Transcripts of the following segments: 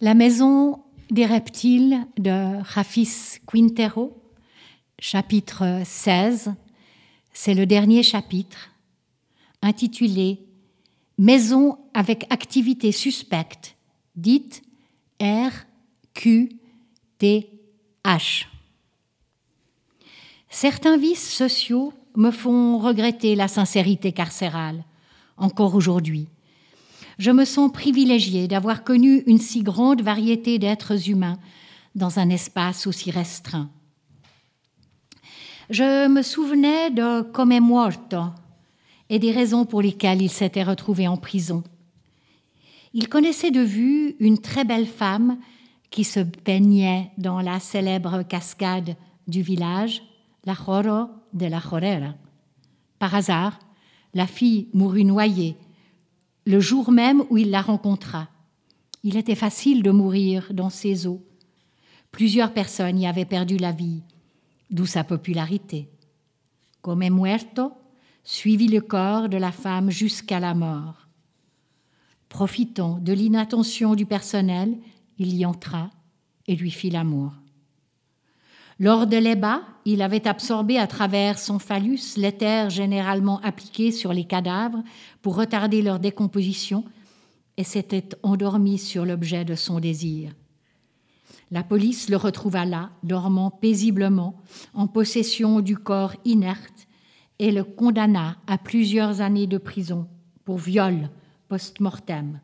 La maison des reptiles de Rafis Quintero, chapitre 16, c'est le dernier chapitre, intitulé Maison avec activité suspecte, dite RQTH. Certains vices sociaux me font regretter la sincérité carcérale, encore aujourd'hui je me sens privilégiée d'avoir connu une si grande variété d'êtres humains dans un espace aussi restreint. Je me souvenais de Come Muerto et des raisons pour lesquelles il s'était retrouvé en prison. Il connaissait de vue une très belle femme qui se baignait dans la célèbre cascade du village, la Joro de la Jorera. Par hasard, la fille mourut noyée le jour même où il la rencontra. Il était facile de mourir dans ces eaux. Plusieurs personnes y avaient perdu la vie, d'où sa popularité. Comme muerto suivit le corps de la femme jusqu'à la mort. Profitant de l'inattention du personnel, il y entra et lui fit l'amour. Lors de l'ébats, il avait absorbé à travers son phallus l'éther généralement appliqué sur les cadavres pour retarder leur décomposition et s'était endormi sur l'objet de son désir. La police le retrouva là, dormant paisiblement, en possession du corps inerte, et le condamna à plusieurs années de prison pour viol post-mortem.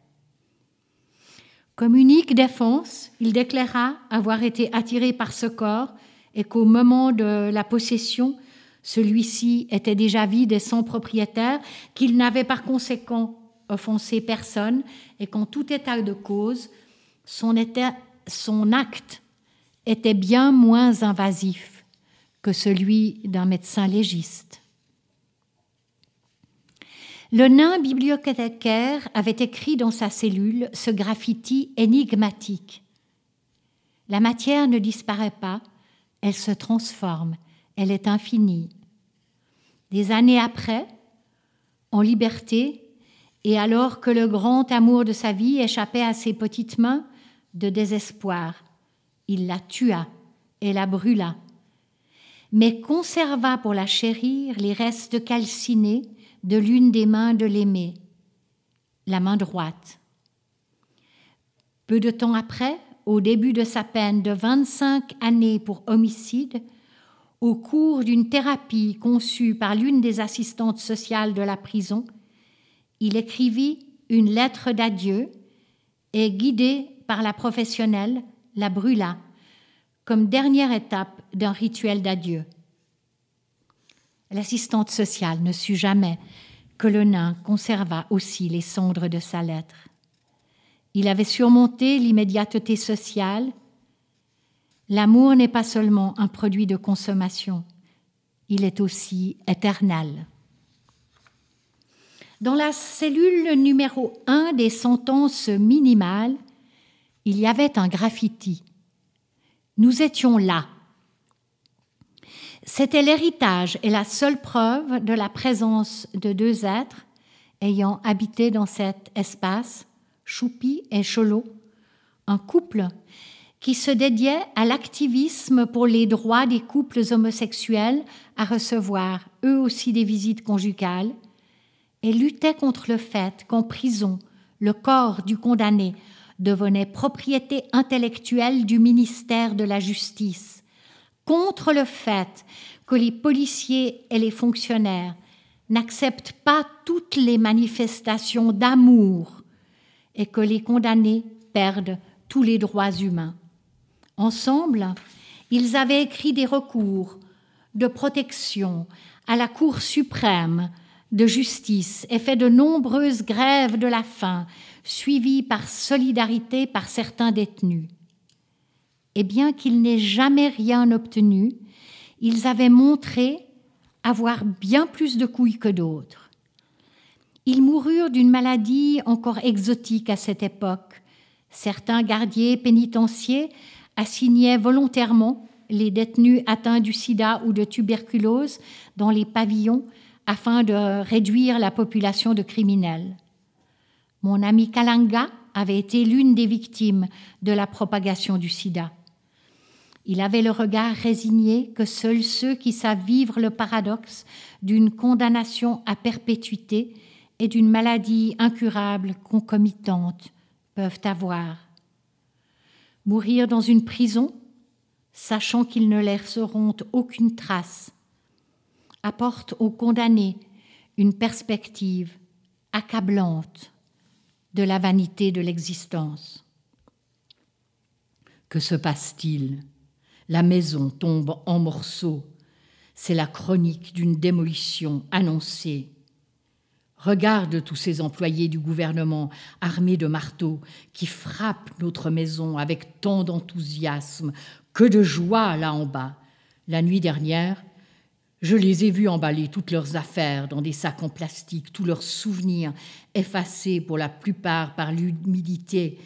Comme unique défense, il déclara avoir été attiré par ce corps et qu'au moment de la possession, celui-ci était déjà vide et sans propriétaire, qu'il n'avait par conséquent offensé personne et qu'en tout état de cause, son, acte était bien moins invasif que celui d'un médecin légiste. Le nain bibliothécaire avait écrit dans sa cellule ce graffiti énigmatique. La matière ne disparaît pas, elle se transforme, elle est infinie. Des années après, en liberté, et alors que le grand amour de sa vie échappait à ses petites mains de désespoir, il la tua et la brûla, mais conserva pour la chérir les restes calcinés de l'une des mains de l'aimé, la main droite. Peu de temps après, au début de sa peine de 25 années pour homicide, au cours d'une thérapie conçue par l'une des assistantes sociales de la prison, il écrivit une lettre d'adieu et, guidé par la professionnelle, la brûla comme dernière étape d'un rituel d'adieu. L'assistante sociale ne sut jamais que le nain conserva aussi les cendres de sa lettre. Il avait surmonté l'immédiateté sociale. L'amour n'est pas seulement un produit de consommation, il est aussi éternel. Dans la cellule numéro 1 des sentences minimales, il y avait un graffiti. Nous étions là. C'était l'héritage et la seule preuve de la présence de deux êtres ayant habité dans cet espace Choupi et Cholo, un couple qui se dédiait à l'activisme pour les droits des couples homosexuels à recevoir eux aussi des visites conjugales et luttait contre le fait qu'en prison, le corps du condamné devenait propriété intellectuelle du ministère de la Justice, contre le fait que les policiers et les fonctionnaires n'acceptent pas toutes les manifestations d'amour et que les condamnés perdent tous les droits humains. Ensemble, ils avaient écrit des recours de protection à la Cour suprême de justice et fait de nombreuses grèves de la faim, suivies par solidarité par certains détenus. Et bien qu'ils n'aient jamais rien obtenu, ils avaient montré avoir bien plus de couilles que d'autres. Ils moururent d'une maladie encore exotique à cette époque. Certains gardiers pénitentiaires assignaient volontairement les détenus atteints du sida ou de tuberculose dans les pavillons afin de réduire la population de criminels. Mon ami Kalanga avait été l'une des victimes de la propagation du sida. Il avait le regard résigné que seuls ceux qui savent vivre le paradoxe d'une condamnation à perpétuité d'une maladie incurable concomitante peuvent avoir. Mourir dans une prison, sachant qu'ils ne laisseront aucune trace, apporte aux condamnés une perspective accablante de la vanité de l'existence. Que se passe-t-il? La maison tombe en morceaux. C'est la chronique d'une démolition annoncée. Regarde tous ces employés du gouvernement armés de marteaux qui frappent notre maison avec tant d'enthousiasme, que de joie là en bas. La nuit dernière, je les ai vus emballer toutes leurs affaires dans des sacs en plastique, tous leurs souvenirs effacés pour la plupart par l'humidité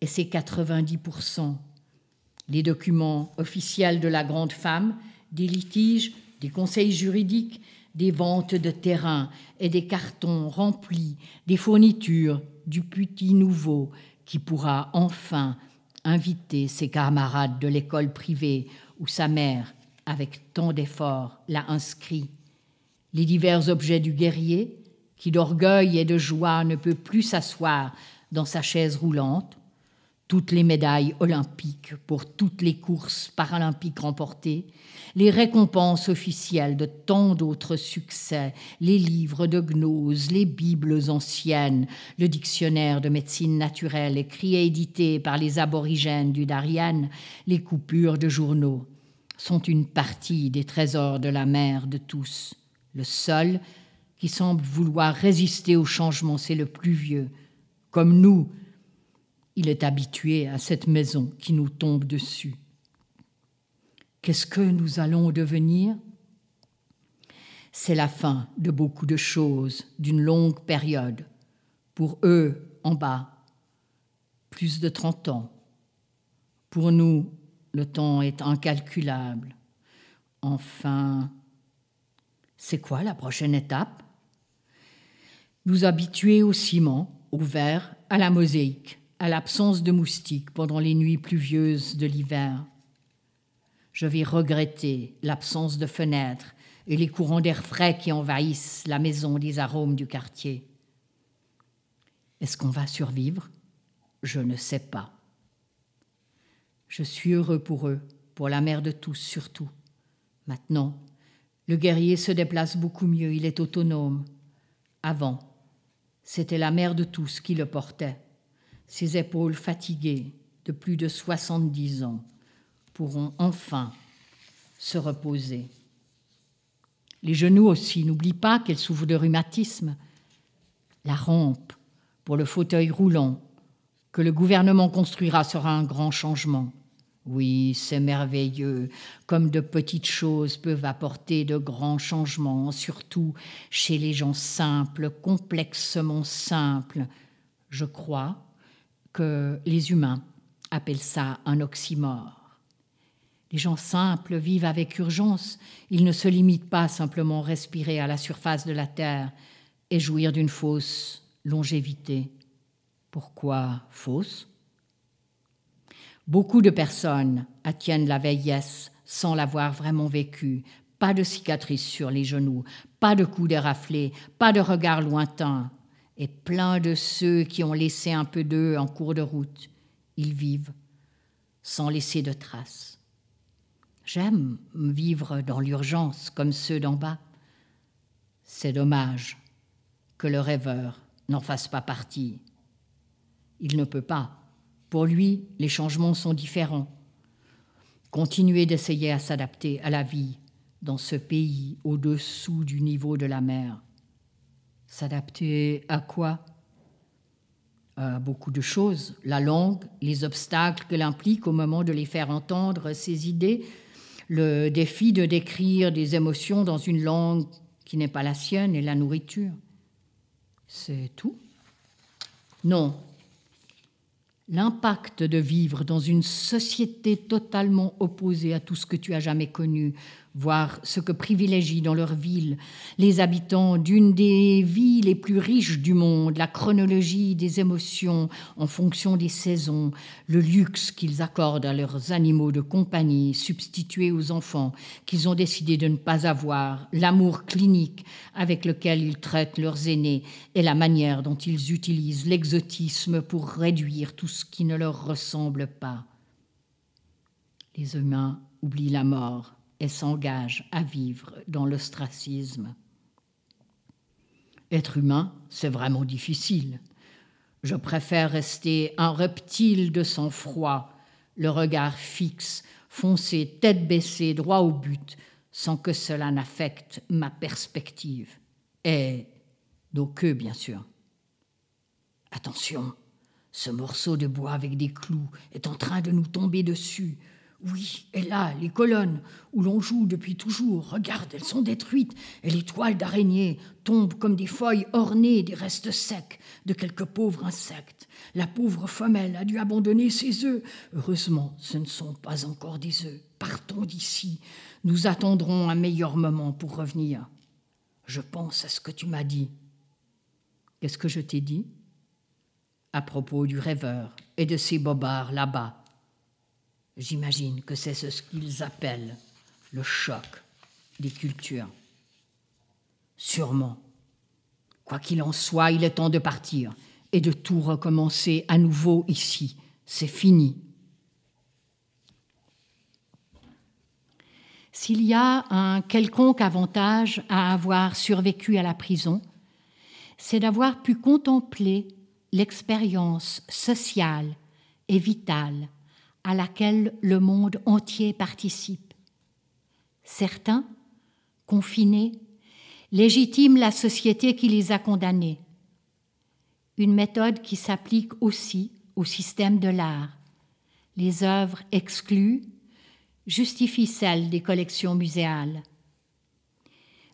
et ses 90%. Les documents officiels de la grande femme, des litiges, des conseils juridiques, des ventes de terrain et des cartons remplis des fournitures du petit nouveau qui pourra enfin inviter ses camarades de l'école privée où sa mère, avec tant d'efforts, l'a inscrit. Les divers objets du guerrier, qui d'orgueil et de joie ne peut plus s'asseoir dans sa chaise roulante, toutes les médailles olympiques pour toutes les courses paralympiques remportées, les récompenses officielles de tant d'autres succès, les livres de gnose, les bibles anciennes, le dictionnaire de médecine naturelle écrit et édité par les aborigènes du Darien, les coupures de journaux, sont une partie des trésors de la mère de tous. Le seul qui semble vouloir résister au changement, c'est le plus vieux. Comme nous, il est habitué à cette maison qui nous tombe dessus. Qu'est-ce que nous allons devenir? C'est la fin de beaucoup de choses, d'une longue période. Pour eux, en bas, plus de 30 ans. Pour nous, le temps est incalculable. Enfin, c'est quoi la prochaine étape? Nous habituer au ciment, au verre, à la mosaïque à l'absence de moustiques pendant les nuits pluvieuses de l'hiver. Je vais regretter l'absence de fenêtres et les courants d'air frais qui envahissent la maison des arômes du quartier. Est-ce qu'on va survivre? Je ne sais pas. Je suis heureux pour eux, pour la mère de tous surtout. Maintenant, le guerrier se déplace beaucoup mieux, il est autonome. Avant, c'était la mère de tous qui le portait. Ses épaules fatiguées de plus de 70 ans pourront enfin se reposer. Les genoux aussi, n'oublie pas qu'elle souffre de rhumatisme. La rampe pour le fauteuil roulant que le gouvernement construira sera un grand changement. Oui, c'est merveilleux, comme de petites choses peuvent apporter de grands changements, surtout chez les gens simples, complexement simples. Je crois que les humains appellent ça un oxymore. Les gens simples vivent avec urgence, ils ne se limitent pas simplement à respirer à la surface de la Terre et jouir d'une fausse longévité. Pourquoi fausse? Beaucoup de personnes attiennent la vieillesse sans l'avoir vraiment vécue. Pas de cicatrices sur les genoux, pas de coups déraflés, pas de regard lointain, et plein de ceux qui ont laissé un peu d'eux en cours de route. Ils vivent sans laisser de traces. J'aime vivre dans l'urgence comme ceux d'en bas. C'est dommage que le rêveur n'en fasse pas partie. Il ne peut pas. Pour lui, les changements sont différents. Continuer d'essayer à s'adapter à la vie dans ce pays au-dessous du niveau de la mer S'adapter à quoi? À beaucoup de choses. La langue, les obstacles qu'elle implique au moment de les faire entendre ses idées, le défi de décrire des émotions dans une langue qui n'est pas la sienne et la nourriture. C'est tout Non. l'impact de vivre dans une société totalement opposée à tout ce que tu as jamais connu, voir ce que privilégient dans leur ville les habitants d'une des villes les plus riches du monde, la chronologie des émotions en fonction des saisons, le luxe qu'ils accordent à leurs animaux de compagnie substitués aux enfants qu'ils ont décidé de ne pas avoir, l'amour clinique avec lequel ils traitent leurs aînés et la manière dont ils utilisent l'exotisme pour réduire tout ce qui ne leur ressemble pas. Les humains oublient la mort et s'engage à vivre dans l'ostracisme. Être humain, c'est vraiment difficile. Je préfère rester un reptile de sang-froid, le regard fixe, foncé, tête baissée, droit au but, sans que cela n'affecte ma perspective. Et nos queues, bien sûr. Attention, ce morceau de bois avec des clous est en train de nous tomber dessus. Oui, et là, les colonnes où l'on joue depuis toujours, regarde, elles sont détruites, et les toiles d'araignée tombent comme des feuilles ornées des restes secs de quelques pauvres insectes. La pauvre femelle a dû abandonner ses œufs. Heureusement, ce ne sont pas encore des œufs. Partons d'ici. Nous attendrons un meilleur moment pour revenir. Je pense à ce que tu m'as dit. Qu'est-ce que je t'ai dit? À propos du rêveur et de ces bobards là-bas J'imagine que c'est ce qu'ils appellent le choc des cultures. Sûrement. Quoi qu'il en soit, il est temps de partir et de tout recommencer à nouveau ici. C'est fini. S'il y a un quelconque avantage à avoir survécu à la prison, c'est d'avoir pu contempler l'expérience sociale et vitale à laquelle le monde entier participe. Certains, confinés, légitiment la société qui les a condamnés. Une méthode qui s'applique aussi au système de l'art. Les œuvres exclues justifient celles des collections muséales.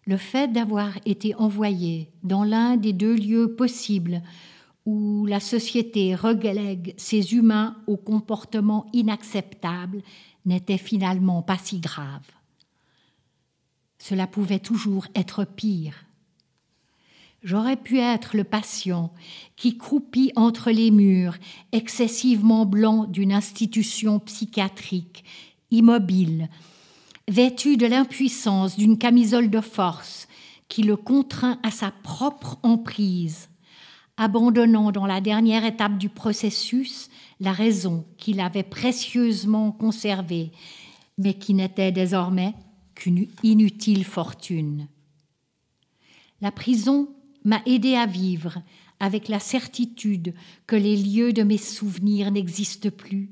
Le fait d'avoir été envoyé dans l'un des deux lieux possibles où la société relègue ses humains au comportement inacceptable n'était finalement pas si grave. Cela pouvait toujours être pire. J'aurais pu être le patient qui croupit entre les murs excessivement blancs d'une institution psychiatrique, immobile, vêtu de l'impuissance d'une camisole de force qui le contraint à sa propre emprise abandonnant dans la dernière étape du processus la raison qu'il avait précieusement conservée, mais qui n'était désormais qu'une inutile fortune. La prison m'a aidé à vivre avec la certitude que les lieux de mes souvenirs n'existent plus,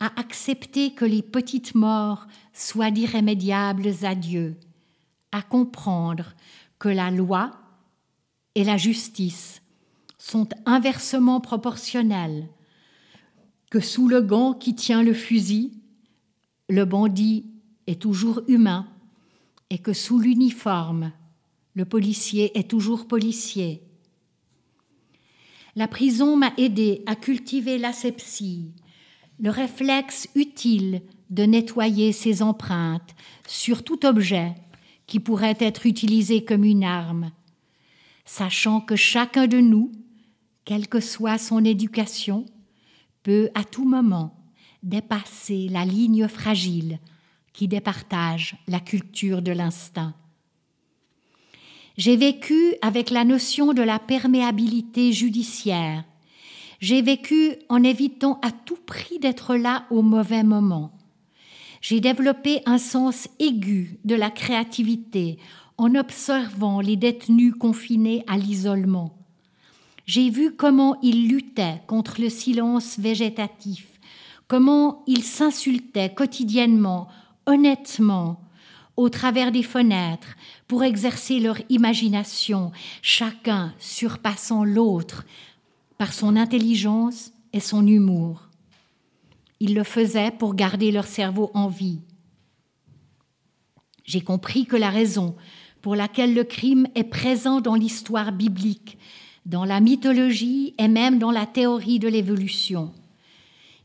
à accepter que les petites morts soient d'irrémédiables adieux, à comprendre que la loi et la justice sont inversement proportionnelles, que sous le gant qui tient le fusil, le bandit est toujours humain et que sous l'uniforme, le policier est toujours policier. La prison m'a aidé à cultiver l'asepsie, le réflexe utile de nettoyer ses empreintes sur tout objet qui pourrait être utilisé comme une arme, sachant que chacun de nous quelle que soit son éducation, peut à tout moment dépasser la ligne fragile qui départage la culture de l'instinct. J'ai vécu avec la notion de la perméabilité judiciaire. J'ai vécu en évitant à tout prix d'être là au mauvais moment. J'ai développé un sens aigu de la créativité en observant les détenus confinés à l'isolement j'ai vu comment il luttait contre le silence végétatif, comment il s'insultait quotidiennement, honnêtement, au travers des fenêtres, pour exercer leur imagination, chacun surpassant l'autre par son intelligence et son humour. Ils le faisaient pour garder leur cerveau en vie. J'ai compris que la raison pour laquelle le crime est présent dans l'histoire biblique dans la mythologie et même dans la théorie de l'évolution,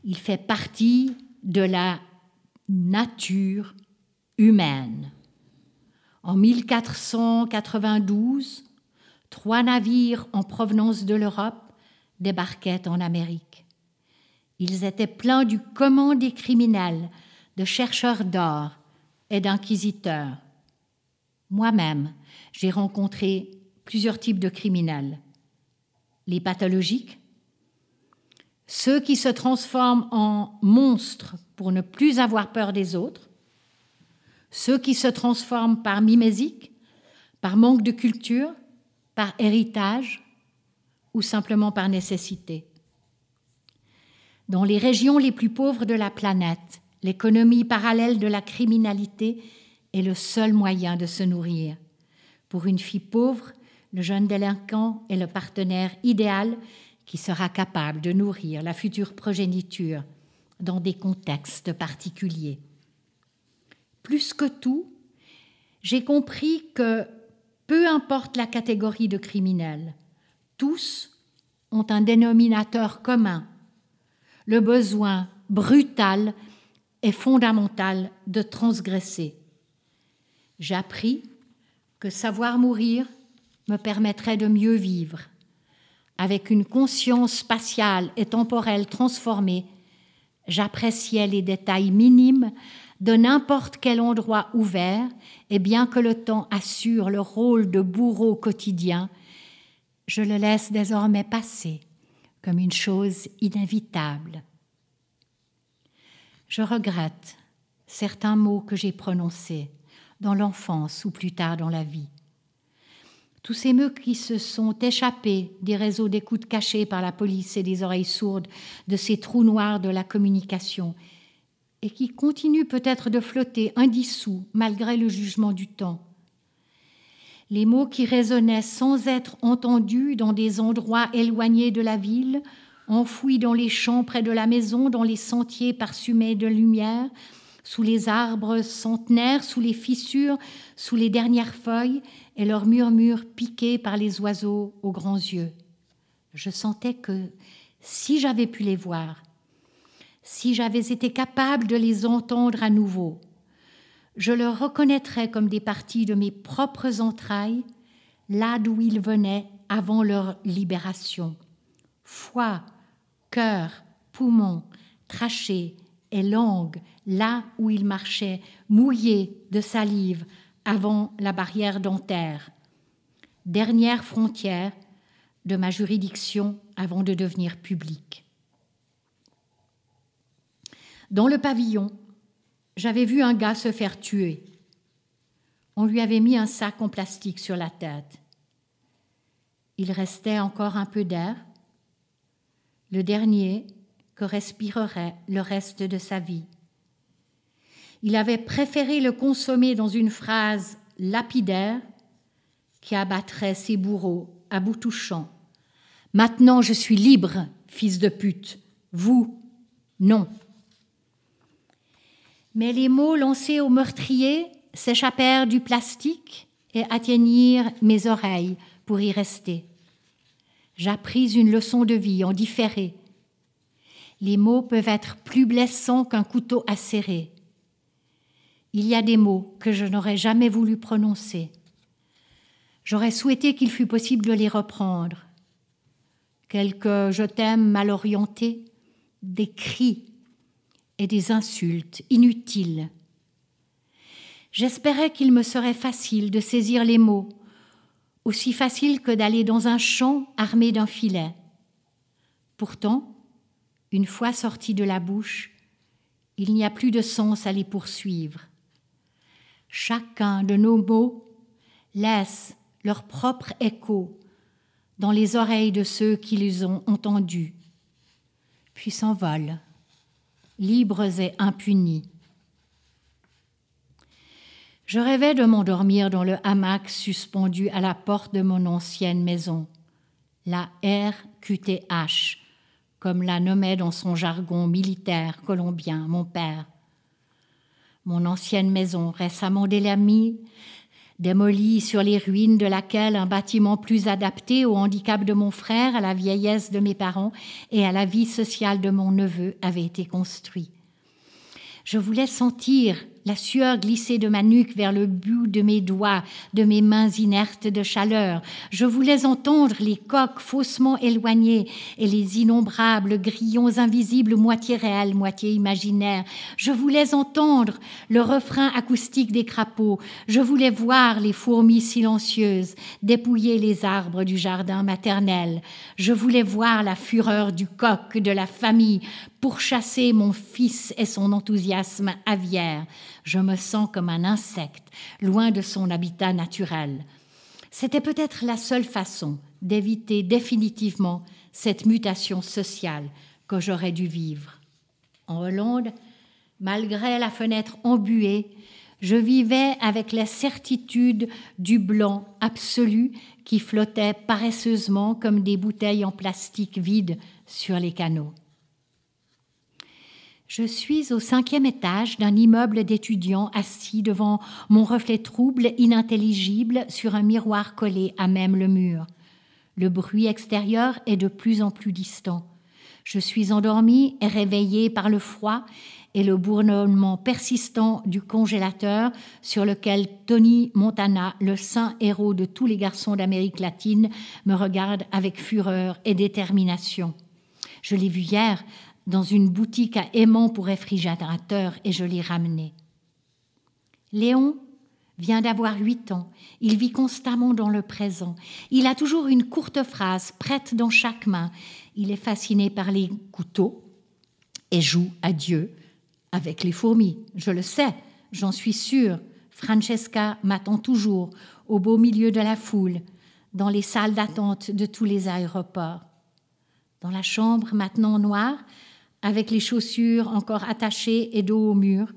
Il fait partie de la nature humaine. En 1492, trois navires en provenance de l'Europe débarquaient en Amérique. Ils étaient pleins du commun des criminels, de chercheurs d'or et d'inquisiteurs. Moi-même, j'ai rencontré plusieurs types de criminels. Les pathologiques, ceux qui se transforment en monstres pour ne plus avoir peur des autres, ceux qui se transforment par mimésique, par manque de culture, par héritage ou simplement par nécessité. Dans les régions les plus pauvres de la planète, l'économie parallèle de la criminalité est le seul moyen de se nourrir. Pour une fille pauvre, le jeune délinquant est le partenaire idéal qui sera capable de nourrir la future progéniture dans des contextes particuliers. Plus que tout, j'ai compris que peu importe la catégorie de criminels, tous ont un dénominateur commun, le besoin brutal et fondamental de transgresser. J'ai appris que savoir mourir me permettrait de mieux vivre. Avec une conscience spatiale et temporelle transformée, j'appréciais les détails minimes de n'importe quel endroit ouvert, et bien que le temps assure le rôle de bourreau quotidien, je le laisse désormais passer comme une chose inévitable. Je regrette certains mots que j'ai prononcés dans l'enfance ou plus tard dans la vie. Tous ces mots qui se sont échappés des réseaux d'écoute cachés par la police et des oreilles sourdes de ces trous noirs de la communication et qui continuent peut-être de flotter indissous malgré le jugement du temps. Les mots qui résonnaient sans être entendus dans des endroits éloignés de la ville, enfouis dans les champs près de la maison, dans les sentiers parsemés de lumière, sous les arbres centenaires, sous les fissures, sous les dernières feuilles, et leurs murmures piqués par les oiseaux aux grands yeux. Je sentais que si j'avais pu les voir, si j'avais été capable de les entendre à nouveau, je le reconnaîtrais comme des parties de mes propres entrailles, là d'où ils venaient avant leur libération. Foie, cœur, poumons, trachées, et langue là où il marchait, mouillé de salive avant la barrière dentaire. Dernière frontière de ma juridiction avant de devenir public. Dans le pavillon, j'avais vu un gars se faire tuer. On lui avait mis un sac en plastique sur la tête. Il restait encore un peu d'air. Le dernier que respirerait le reste de sa vie. Il avait préféré le consommer dans une phrase lapidaire qui abattrait ses bourreaux à bout touchant. Maintenant je suis libre, fils de pute. Vous, non. Mais les mots lancés au meurtrier s'échappèrent du plastique et atteignirent mes oreilles pour y rester. J'appris une leçon de vie en différé les mots peuvent être plus blessants qu'un couteau acéré. Il y a des mots que je n'aurais jamais voulu prononcer. J'aurais souhaité qu'il fût possible de les reprendre. Quelques je t'aime mal orientés, des cris et des insultes inutiles. J'espérais qu'il me serait facile de saisir les mots, aussi facile que d'aller dans un champ armé d'un filet. Pourtant, une fois sortis de la bouche, il n'y a plus de sens à les poursuivre. Chacun de nos mots laisse leur propre écho dans les oreilles de ceux qui les ont entendus, puis s'envolent, libres et impunis. Je rêvais de m'endormir dans le hamac suspendu à la porte de mon ancienne maison, la RQTH, comme la nommait dans son jargon militaire colombien mon père. Mon ancienne maison, récemment délabrée, démolie sur les ruines de laquelle un bâtiment plus adapté au handicap de mon frère, à la vieillesse de mes parents et à la vie sociale de mon neveu avait été construit. Je voulais sentir la sueur glissait de ma nuque vers le bout de mes doigts, de mes mains inertes de chaleur. Je voulais entendre les coques faussement éloignées et les innombrables grillons invisibles, moitié réels, moitié imaginaires. Je voulais entendre le refrain acoustique des crapauds. Je voulais voir les fourmis silencieuses dépouiller les arbres du jardin maternel. Je voulais voir la fureur du coq de la famille pourchasser mon fils et son enthousiasme aviaire je me sens comme un insecte, loin de son habitat naturel. C'était peut-être la seule façon d'éviter définitivement cette mutation sociale que j'aurais dû vivre. En Hollande, malgré la fenêtre embuée, je vivais avec la certitude du blanc absolu qui flottait paresseusement comme des bouteilles en plastique vides sur les canaux. Je suis au cinquième étage d'un immeuble d'étudiants assis devant mon reflet trouble, inintelligible, sur un miroir collé à même le mur. Le bruit extérieur est de plus en plus distant. Je suis endormie et réveillée par le froid et le bourdonnement persistant du congélateur sur lequel Tony Montana, le saint héros de tous les garçons d'Amérique latine, me regarde avec fureur et détermination. Je l'ai vu hier dans une boutique à aimant pour réfrigérateur et je l'ai ramené. Léon vient d'avoir huit ans. Il vit constamment dans le présent. Il a toujours une courte phrase prête dans chaque main. Il est fasciné par les couteaux et joue à Dieu avec les fourmis. Je le sais, j'en suis sûre. Francesca m'attend toujours au beau milieu de la foule, dans les salles d'attente de tous les aéroports. Dans la chambre maintenant noire, avec les chaussures encore attachées et dos au mur,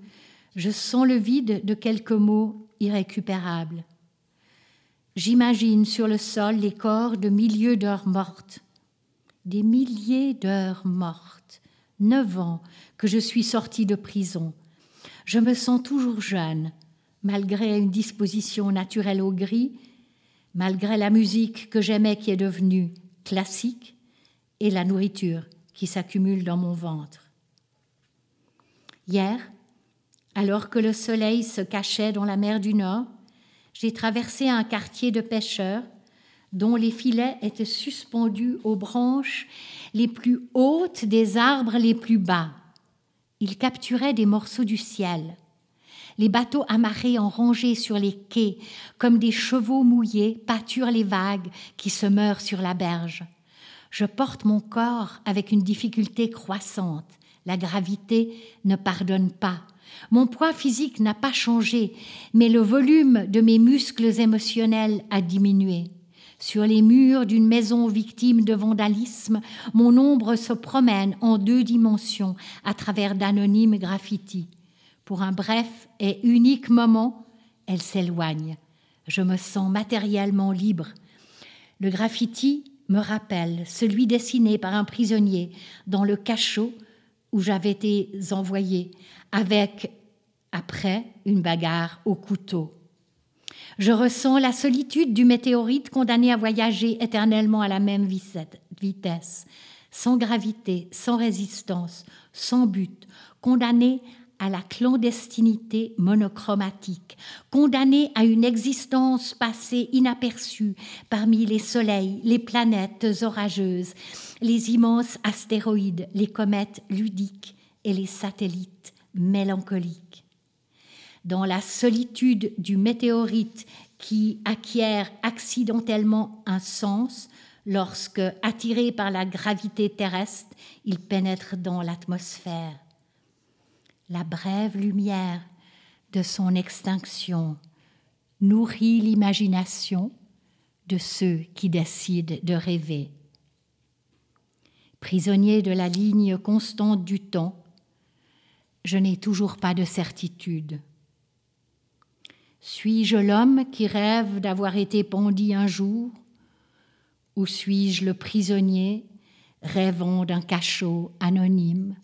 je sens le vide de quelques mots irrécupérables. J'imagine sur le sol les corps de milliers d'heures mortes, des milliers d'heures mortes, neuf ans que je suis sortie de prison. Je me sens toujours jeune, malgré une disposition naturelle au gris, malgré la musique que j'aimais qui est devenue classique et la nourriture qui s'accumule dans mon ventre. Hier, alors que le soleil se cachait dans la mer du Nord, j'ai traversé un quartier de pêcheurs dont les filets étaient suspendus aux branches les plus hautes des arbres les plus bas. Ils capturaient des morceaux du ciel. Les bateaux amarrés en rangée sur les quais, comme des chevaux mouillés, pâturent les vagues qui se meurent sur la berge. Je porte mon corps avec une difficulté croissante. La gravité ne pardonne pas. Mon poids physique n'a pas changé, mais le volume de mes muscles émotionnels a diminué. Sur les murs d'une maison victime de vandalisme, mon ombre se promène en deux dimensions à travers d'anonymes graffitis. Pour un bref et unique moment, elle s'éloigne. Je me sens matériellement libre. Le graffiti me rappelle celui dessiné par un prisonnier dans le cachot où j'avais été envoyé, avec, après, une bagarre au couteau. Je ressens la solitude du météorite condamné à voyager éternellement à la même vitesse, sans gravité, sans résistance, sans but, condamné à la clandestinité monochromatique, condamné à une existence passée inaperçue parmi les soleils, les planètes orageuses, les immenses astéroïdes, les comètes ludiques et les satellites mélancoliques. Dans la solitude du météorite qui acquiert accidentellement un sens lorsque, attiré par la gravité terrestre, il pénètre dans l'atmosphère la brève lumière de son extinction nourrit l'imagination de ceux qui décident de rêver. Prisonnier de la ligne constante du temps, je n'ai toujours pas de certitude. Suis-je l'homme qui rêve d'avoir été pendu un jour, ou suis-je le prisonnier rêvant d'un cachot anonyme?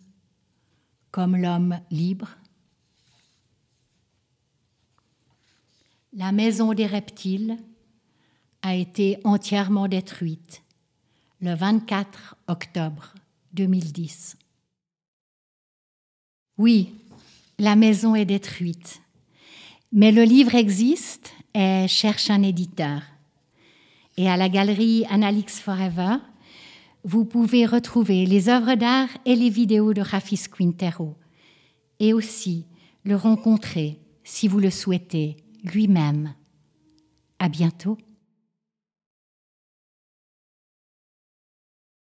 Comme l'homme libre. La maison des reptiles a été entièrement détruite le 24 octobre 2010. Oui, la maison est détruite, mais le livre existe et cherche un éditeur. Et à la galerie Analix Forever, vous pouvez retrouver les œuvres d'art et les vidéos de Rafis Quintero, et aussi le rencontrer, si vous le souhaitez, lui-même. À bientôt.